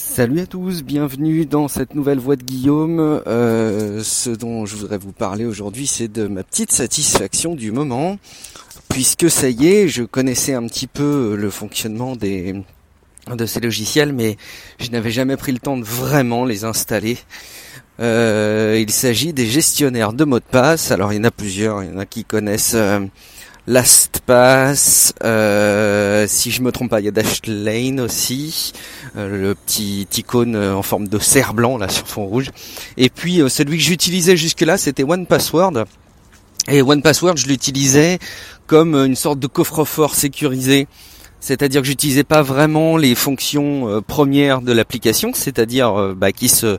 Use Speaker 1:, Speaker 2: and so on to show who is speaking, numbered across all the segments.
Speaker 1: Salut à tous, bienvenue dans cette nouvelle voix de Guillaume. Euh, ce dont je voudrais vous parler aujourd'hui, c'est de ma petite satisfaction du moment, puisque ça y est, je connaissais un petit peu le fonctionnement des de ces logiciels, mais je n'avais jamais pris le temps de vraiment les installer. Euh, il s'agit des gestionnaires de mots de passe. Alors il y en a plusieurs, il y en a qui connaissent euh, LastPass, euh, si je me trompe pas, il y a Dashlane aussi, euh, le petit icône euh, en forme de cerf blanc là sur fond rouge. Et puis euh, celui que j'utilisais jusque là, c'était OnePassword. Et OnePassword, je l'utilisais comme une sorte de coffre-fort sécurisé. C'est-à-dire que j'utilisais pas vraiment les fonctions premières de l'application, c'est-à-dire bah, qui se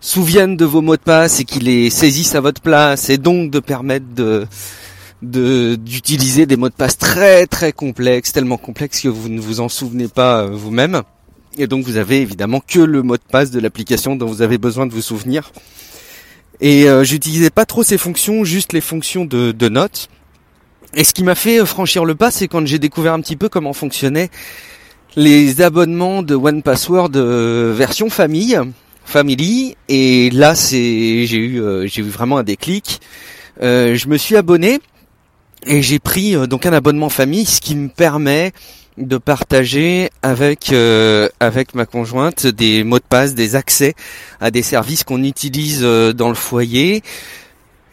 Speaker 1: souviennent de vos mots de passe et qui les saisissent à votre place, et donc de permettre de d'utiliser des mots de passe très très complexes, tellement complexes que vous ne vous en souvenez pas euh, vous-même. Et donc vous avez évidemment que le mot de passe de l'application dont vous avez besoin de vous souvenir. Et euh, j'utilisais pas trop ces fonctions, juste les fonctions de, de notes. Et ce qui m'a fait franchir le pas, c'est quand j'ai découvert un petit peu comment fonctionnaient les abonnements de One Password euh, version famille, family. Et là, c'est j'ai eu j'ai eu vraiment un déclic. je me suis abonné et j'ai pris euh, donc un abonnement famille, ce qui me permet de partager avec euh, avec ma conjointe des mots de passe, des accès à des services qu'on utilise euh, dans le foyer.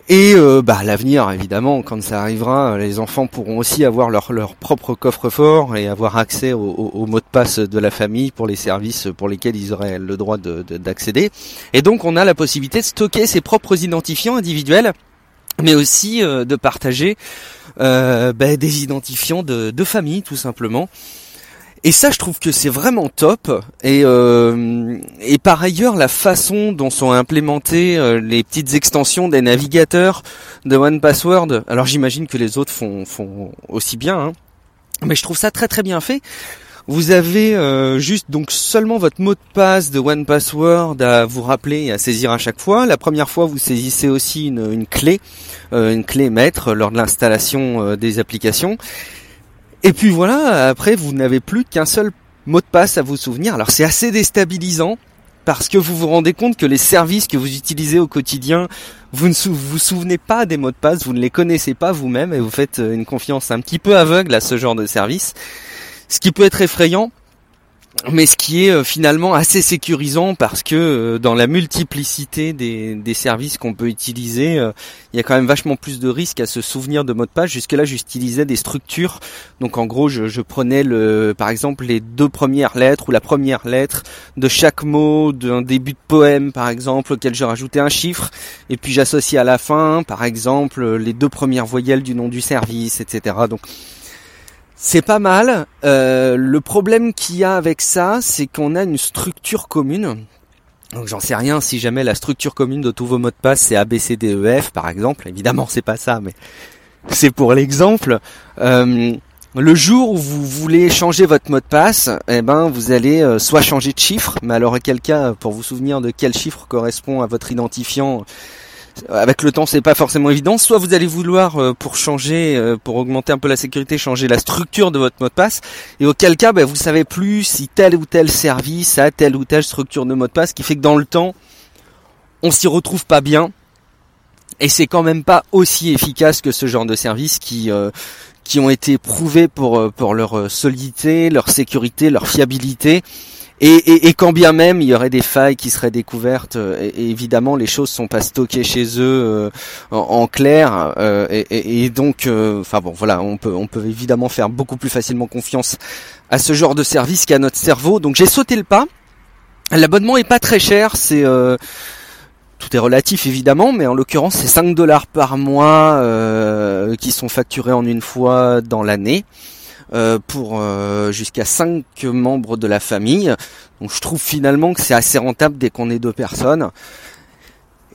Speaker 1: Et bah, l'avenir, évidemment, quand ça arrivera, les enfants pourront aussi avoir leur, leur propre coffre-fort et avoir accès aux mots de passe de la famille pour les services pour lesquels ils auraient le droit d'accéder. De, et donc, on a la possibilité de stocker ses propres identifiants individuels mais aussi euh, de partager euh, ben, des identifiants de, de, famille tout simplement. Et ça, je trouve que c'est vraiment top. Et, euh, et par ailleurs, la façon dont sont implémentées euh, les petites extensions des navigateurs de One Password. Alors, j'imagine que les autres font, font aussi bien, hein, mais je trouve ça très très bien fait. Vous avez euh, juste donc seulement votre mot de passe de One Password à vous rappeler et à saisir à chaque fois. La première fois, vous saisissez aussi une, une clé, euh, une clé maître lors de l'installation euh, des applications. Et puis voilà, après vous n'avez plus qu'un seul mot de passe à vous souvenir. Alors c'est assez déstabilisant parce que vous vous rendez compte que les services que vous utilisez au quotidien, vous ne vous souvenez pas des mots de passe, vous ne les connaissez pas vous-même et vous faites une confiance un petit peu aveugle à ce genre de service ce qui peut être effrayant, mais ce qui est euh, finalement assez sécurisant parce que euh, dans la multiplicité des, services qu'on peut utiliser, euh, il y a quand même vachement plus de risques à se souvenir de mots de passe. Jusque-là, j'utilisais des structures. Donc en gros, je, prenais le, par exemple les deux premières lettres ou la première lettre de chaque mot d'un début de poème, par exemple, auquel je rajoutais un chiffre, et puis j'associais à la fin, par exemple, les deux premières voyelles du nom du service, etc. Donc c'est pas mal. Euh, le problème qu'il y a avec ça, c'est qu'on a une structure commune. Donc j'en sais rien si jamais la structure commune de tous vos mots de passe c'est ABCDEF par exemple. Évidemment c'est pas ça, mais c'est pour l'exemple. Euh, le jour où vous voulez changer votre mot de passe, eh ben vous allez euh, soit changer de chiffre, mais alors à quel cas pour vous souvenir de quel chiffre correspond à votre identifiant, avec le temps c'est pas forcément évident. Soit vous allez vouloir euh, pour changer, euh, pour augmenter un peu la sécurité, changer la structure de votre mot de passe, et auquel cas ben, vous savez plus si tel ou tel service a telle ou telle structure de mot de passe, qui fait que dans le temps on s'y retrouve pas bien, et c'est quand même pas aussi efficace que ce genre de services qui euh, qui ont été prouvés pour pour leur solidité, leur sécurité, leur fiabilité et, et, quand bien même il y aurait des failles qui seraient découvertes, euh, et, évidemment les choses sont pas stockées chez eux euh, en, clair, euh, et, donc, enfin bon, voilà, on peut, on peut évidemment faire beaucoup plus facilement confiance à ce genre de service qu'à notre cerveau. Donc j'ai sauté le pas. L'abonnement est pas très cher, c'est tout est relatif évidemment, mais en l'occurrence c'est 5 dollars par mois qui sont facturés en une fois dans l'année. Euh, pour euh, jusqu'à 5 membres de la famille. Donc je trouve finalement que c'est assez rentable dès qu'on est deux personnes.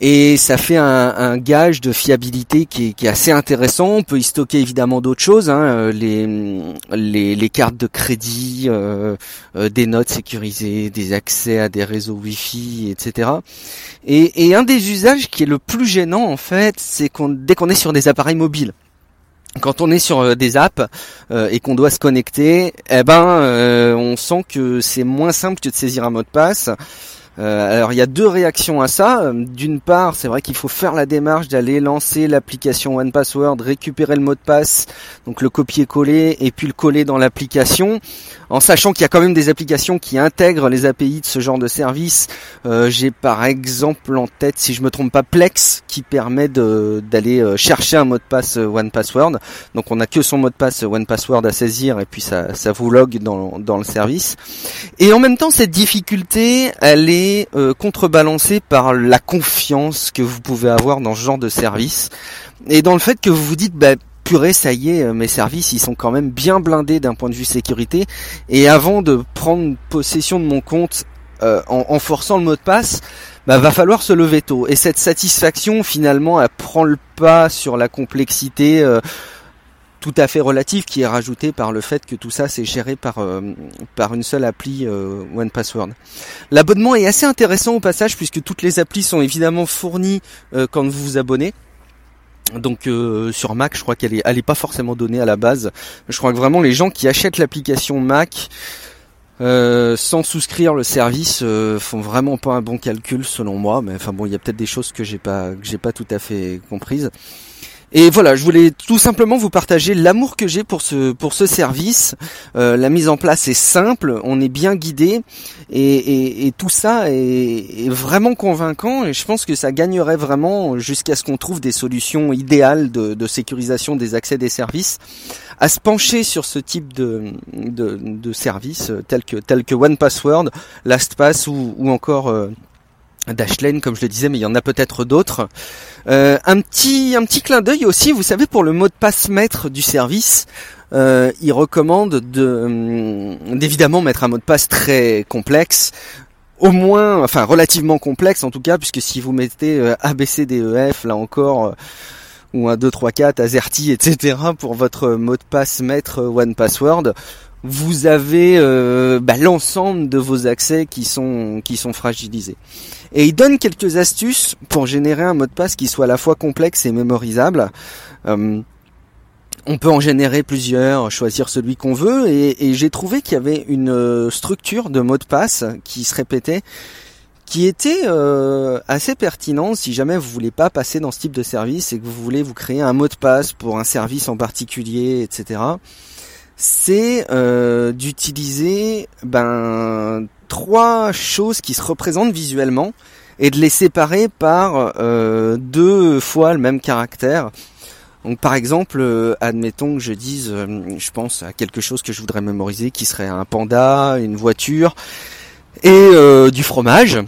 Speaker 1: Et ça fait un, gage de fiabilité qui est, assez intéressant. On peut y stocker évidemment d'autres choses, hein, euh, les, les, cartes de crédit, des notes sécurisées, des accès à des réseaux Wi-Fi, etc. Et, et un des usages qui est le plus gênant en fait, c'est qu'on dès qu'on est sur des appareils mobiles quand on est sur des apps et qu'on doit se connecter, eh ben, on sent que c'est moins simple que de saisir un mot de passe. Euh, alors il y a deux réactions à ça. D'une part, c'est vrai qu'il faut faire la démarche d'aller lancer l'application OnePassword, récupérer le mot de passe, donc le copier-coller et puis le coller dans l'application, en sachant qu'il y a quand même des applications qui intègrent les API de ce genre de service. Euh, j'ai par exemple en tête, si je me trompe pas, Plex qui permet d'aller euh, chercher un mot de passe OnePassword. Donc on n'a que son mot de passe OnePassword à saisir et puis ça, ça vous log dans, dans le service. Et en même temps, cette difficulté, elle est euh, contrebalancé par la confiance que vous pouvez avoir dans ce genre de service. Et dans le fait que vous vous dites bah, purée ça y est euh, mes services ils sont quand même bien blindés d'un point de vue sécurité. Et avant de prendre possession de mon compte euh, en, forçant le mot de passe bah, va falloir se lever tôt. Et cette satisfaction finalement elle prend le pas sur la complexité tout à fait relative qui est rajoutée par le fait que tout ça c'est géré par euh, par une seule appli euh. L'abonnement est assez intéressant au passage puisque toutes les applis sont évidemment fournies euh, quand vous vous abonnez. Donc sur Mac, je crois qu'elle est, elle est pas forcément donnée à la base. Je crois que vraiment les gens qui achètent l'application Mac sans souscrire le service font vraiment pas un bon calcul selon moi. Mais enfin bon, il y a peut-être des choses que j'ai pas que j'ai pas tout à fait comprises. Et voilà, je voulais tout simplement vous partager l'amour que j'ai pour ce pour ce service. Euh, la mise en place est simple, on est bien guidé et, et, tout ça est, vraiment convaincant. Et je pense que ça gagnerait vraiment jusqu'à ce qu'on trouve des solutions idéales de, de, sécurisation des accès des services, à se pencher sur ce type de de, de services tels que tels que OnePassword, LastPass ou, ou encore euh, Dashlane, comme je le disais, mais il y en a peut-être d'autres. Euh, un petit un petit clin d'œil aussi, vous savez, pour le mot de passe maître du service, euh, il recommande de hum, d'évidemment mettre un mot de passe très complexe, au moins, enfin relativement complexe en tout cas, puisque si vous mettez euh, ABCDEF, là encore, euh, ou un 2, 3, 4, AZERTY, etc. pour votre mot de passe maître One Password, vous avez euh, bah, l'ensemble de vos accès qui sont qui sont fragilisés. Et il donne quelques astuces pour générer un mot de passe qui soit à la fois complexe et mémorisable. Euh, on peut en générer plusieurs, choisir celui qu'on veut, et, j'ai trouvé qu'il y avait une euh, structure de mot de passe qui se répétait, qui était assez pertinente si jamais vous voulez pas passer dans ce type de service et que vous voulez vous créer un mot de passe pour un service en particulier, etc c'est euh, d'utiliser ben trois choses qui se représentent visuellement et de les séparer par euh, deux fois le même caractère. Donc par exemple, euh, admettons que je dise, je pense à quelque chose que je voudrais mémoriser, qui serait un panda, une voiture et du fromage.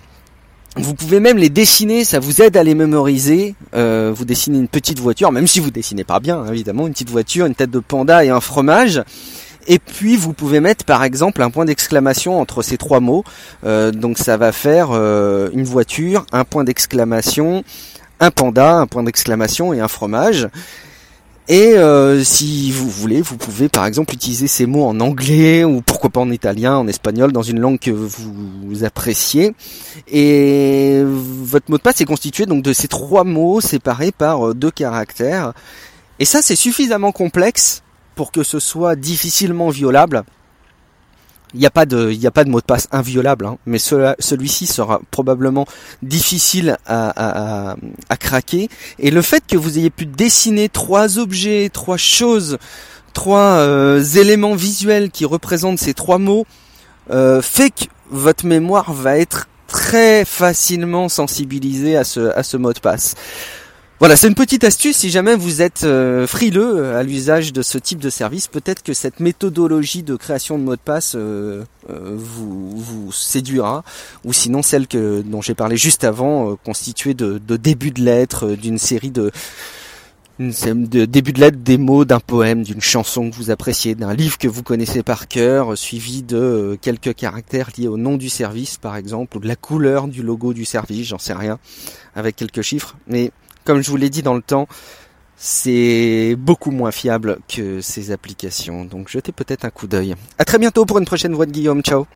Speaker 1: Vous pouvez même les dessiner, ça vous aide à les mémoriser. Euh, vous dessinez une petite voiture, même si vous dessinez pas bien, évidemment, une petite voiture, une tête de panda et un fromage. Et puis vous pouvez mettre par exemple un point d'exclamation entre ces trois mots. Euh, donc ça va faire euh, une voiture, un point d'exclamation, un panda, un point d'exclamation et un fromage. Et euh, si vous voulez, vous pouvez par exemple utiliser ces mots en anglais ou pourquoi pas en italien, en espagnol, dans une langue que vous appréciez. Et votre mot de passe est constitué donc de ces trois mots séparés par euh, deux caractères. Et ça, c'est suffisamment complexe pour que ce soit difficilement violable. Il n'y a pas de, mot de passe inviolable, hein, mais celui-ci sera probablement difficile à, craquer. Et le fait que vous ayez pu dessiner trois objets, trois choses, trois euh, éléments visuels qui représentent ces trois mots, euh, fait que votre mémoire va être très facilement sensibilisée à ce mot de passe. Voilà, c'est une petite astuce si jamais vous êtes euh, frileux euh, à l'usage de ce type de service. Peut-être que cette méthodologie de création de mot de passe euh, vous, vous séduira, ou sinon celle que dont j'ai parlé juste avant, constituée de, de débuts de lettres, d'une série de de début de lettres, des mots d'un poème, d'une chanson que vous appréciez, d'un livre que vous connaissez par cœur, suivi de quelques caractères liés au nom du service, par exemple, ou de la couleur du logo du service, j'en sais rien, avec quelques chiffres. Mais comme je vous l'ai dit dans le temps, c'est beaucoup moins fiable que ces applications. Donc jetez peut-être un coup d'œil. À très bientôt pour une prochaine voix de Guillaume. Ciao